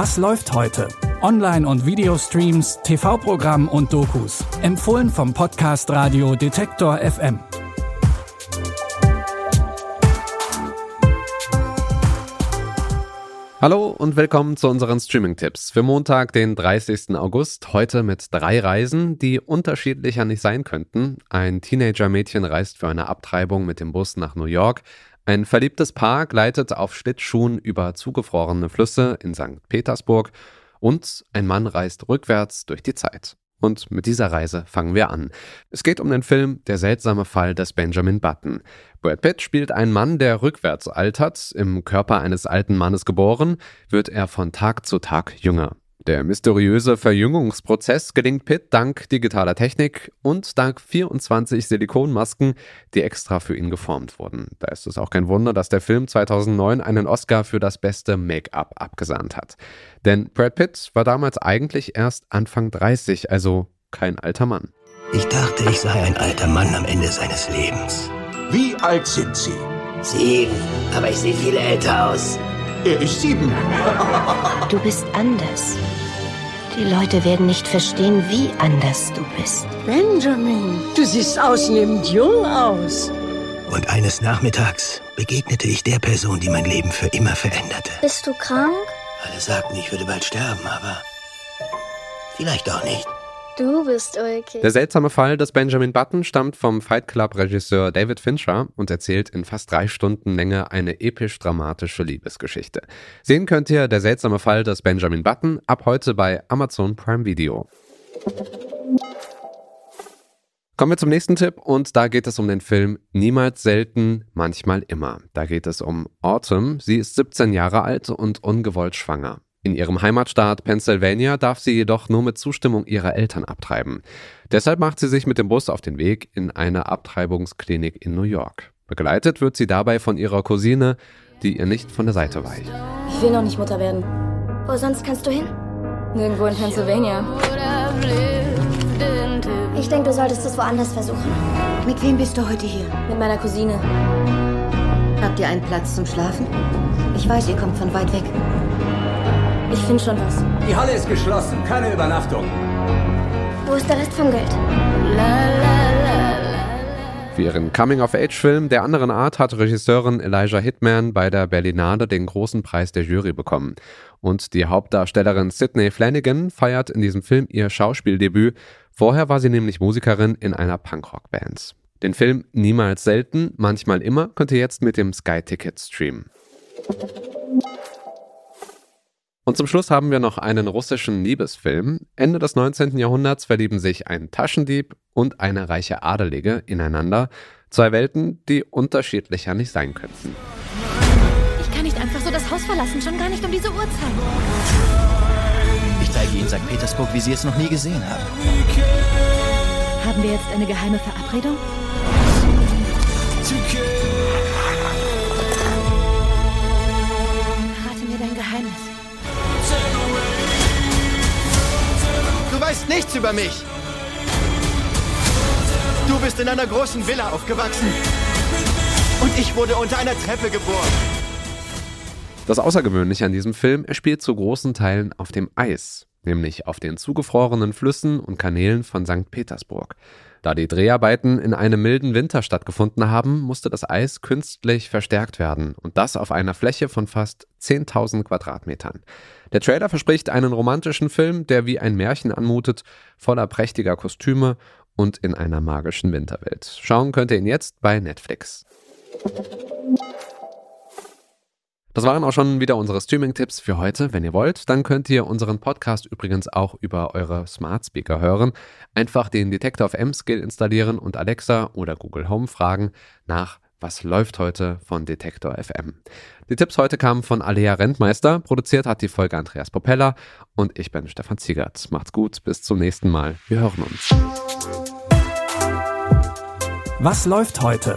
Was läuft heute? Online- und Videostreams, TV-Programm und Dokus. Empfohlen vom Podcast Radio Detektor FM. Hallo und willkommen zu unseren Streaming-Tipps für Montag, den 30. August. Heute mit drei Reisen, die unterschiedlicher nicht sein könnten. Ein Teenager-Mädchen reist für eine Abtreibung mit dem Bus nach New York. Ein verliebtes Paar gleitet auf Schlittschuhen über zugefrorene Flüsse in St. Petersburg und ein Mann reist rückwärts durch die Zeit. Und mit dieser Reise fangen wir an. Es geht um den Film Der seltsame Fall des Benjamin Button. Brad Pitt spielt einen Mann, der rückwärts altert. Im Körper eines alten Mannes geboren, wird er von Tag zu Tag jünger. Der mysteriöse Verjüngungsprozess gelingt Pitt dank digitaler Technik und dank 24 Silikonmasken, die extra für ihn geformt wurden. Da ist es auch kein Wunder, dass der Film 2009 einen Oscar für das beste Make-up abgesandt hat. Denn Brad Pitt war damals eigentlich erst Anfang 30, also kein alter Mann. Ich dachte, ich sei ein alter Mann am Ende seines Lebens. Wie alt sind Sie? Sieben, aber ich sehe viel älter aus. Er ist sieben. Du bist anders. Die Leute werden nicht verstehen, wie anders du bist. Benjamin, du siehst ausnehmend jung aus. Und eines Nachmittags begegnete ich der Person, die mein Leben für immer veränderte. Bist du krank? Alle sagten, ich würde bald sterben, aber vielleicht auch nicht. Du bist okay. Der seltsame Fall des Benjamin Button stammt vom Fight Club-Regisseur David Fincher und erzählt in fast drei Stunden Länge eine episch-dramatische Liebesgeschichte. Sehen könnt ihr Der seltsame Fall des Benjamin Button ab heute bei Amazon Prime Video. Kommen wir zum nächsten Tipp und da geht es um den Film Niemals selten, manchmal immer. Da geht es um Autumn. Sie ist 17 Jahre alt und ungewollt schwanger. In ihrem Heimatstaat Pennsylvania darf sie jedoch nur mit Zustimmung ihrer Eltern abtreiben. Deshalb macht sie sich mit dem Bus auf den Weg in eine Abtreibungsklinik in New York. Begleitet wird sie dabei von ihrer Cousine, die ihr nicht von der Seite weicht. Ich will noch nicht Mutter werden. Wo sonst kannst du hin? Nirgendwo in Pennsylvania. Ich denke, du solltest es woanders versuchen. Mit wem bist du heute hier? Mit meiner Cousine. Habt ihr einen Platz zum Schlafen? Ich weiß, ihr kommt von weit weg. Ich finde schon was. Die Halle ist geschlossen, keine Übernachtung. Wo ist der Rest vom Geld? Für ihren Coming-of-Age-Film der anderen Art hat Regisseurin Elijah Hitman bei der Berlinade den großen Preis der Jury bekommen. Und die Hauptdarstellerin Sydney Flanagan feiert in diesem Film ihr Schauspieldebüt. Vorher war sie nämlich Musikerin in einer Punkrock-Band. Den Film Niemals selten, manchmal immer könnt ihr jetzt mit dem Sky Ticket streamen. Und zum Schluss haben wir noch einen russischen Liebesfilm. Ende des 19. Jahrhunderts verlieben sich ein Taschendieb und eine reiche Adelige ineinander. Zwei Welten, die unterschiedlicher nicht sein könnten. Ich kann nicht einfach so das Haus verlassen, schon gar nicht um diese Uhrzeit. Ich zeige Ihnen St. Petersburg, wie Sie es noch nie gesehen haben. Haben wir jetzt eine geheime Verabredung? Nichts über mich. Du bist in einer großen Villa aufgewachsen. Und ich wurde unter einer Treppe geboren. Das Außergewöhnliche an diesem Film, er spielt zu großen Teilen auf dem Eis, nämlich auf den zugefrorenen Flüssen und Kanälen von St. Petersburg. Da die Dreharbeiten in einem milden Winter stattgefunden haben, musste das Eis künstlich verstärkt werden und das auf einer Fläche von fast 10.000 Quadratmetern. Der Trailer verspricht einen romantischen Film, der wie ein Märchen anmutet, voller prächtiger Kostüme und in einer magischen Winterwelt. Schauen könnt ihr ihn jetzt bei Netflix. Das waren auch schon wieder unsere Streaming-Tipps für heute. Wenn ihr wollt, dann könnt ihr unseren Podcast übrigens auch über eure Smart Speaker hören. Einfach den Detector of M-Skill installieren und Alexa oder Google Home fragen nach was läuft heute von Detektor FM. Die Tipps heute kamen von Alea Rentmeister, produziert hat die Folge Andreas Popella und ich bin Stefan Ziegert. Macht's gut, bis zum nächsten Mal. Wir hören uns. Was läuft heute?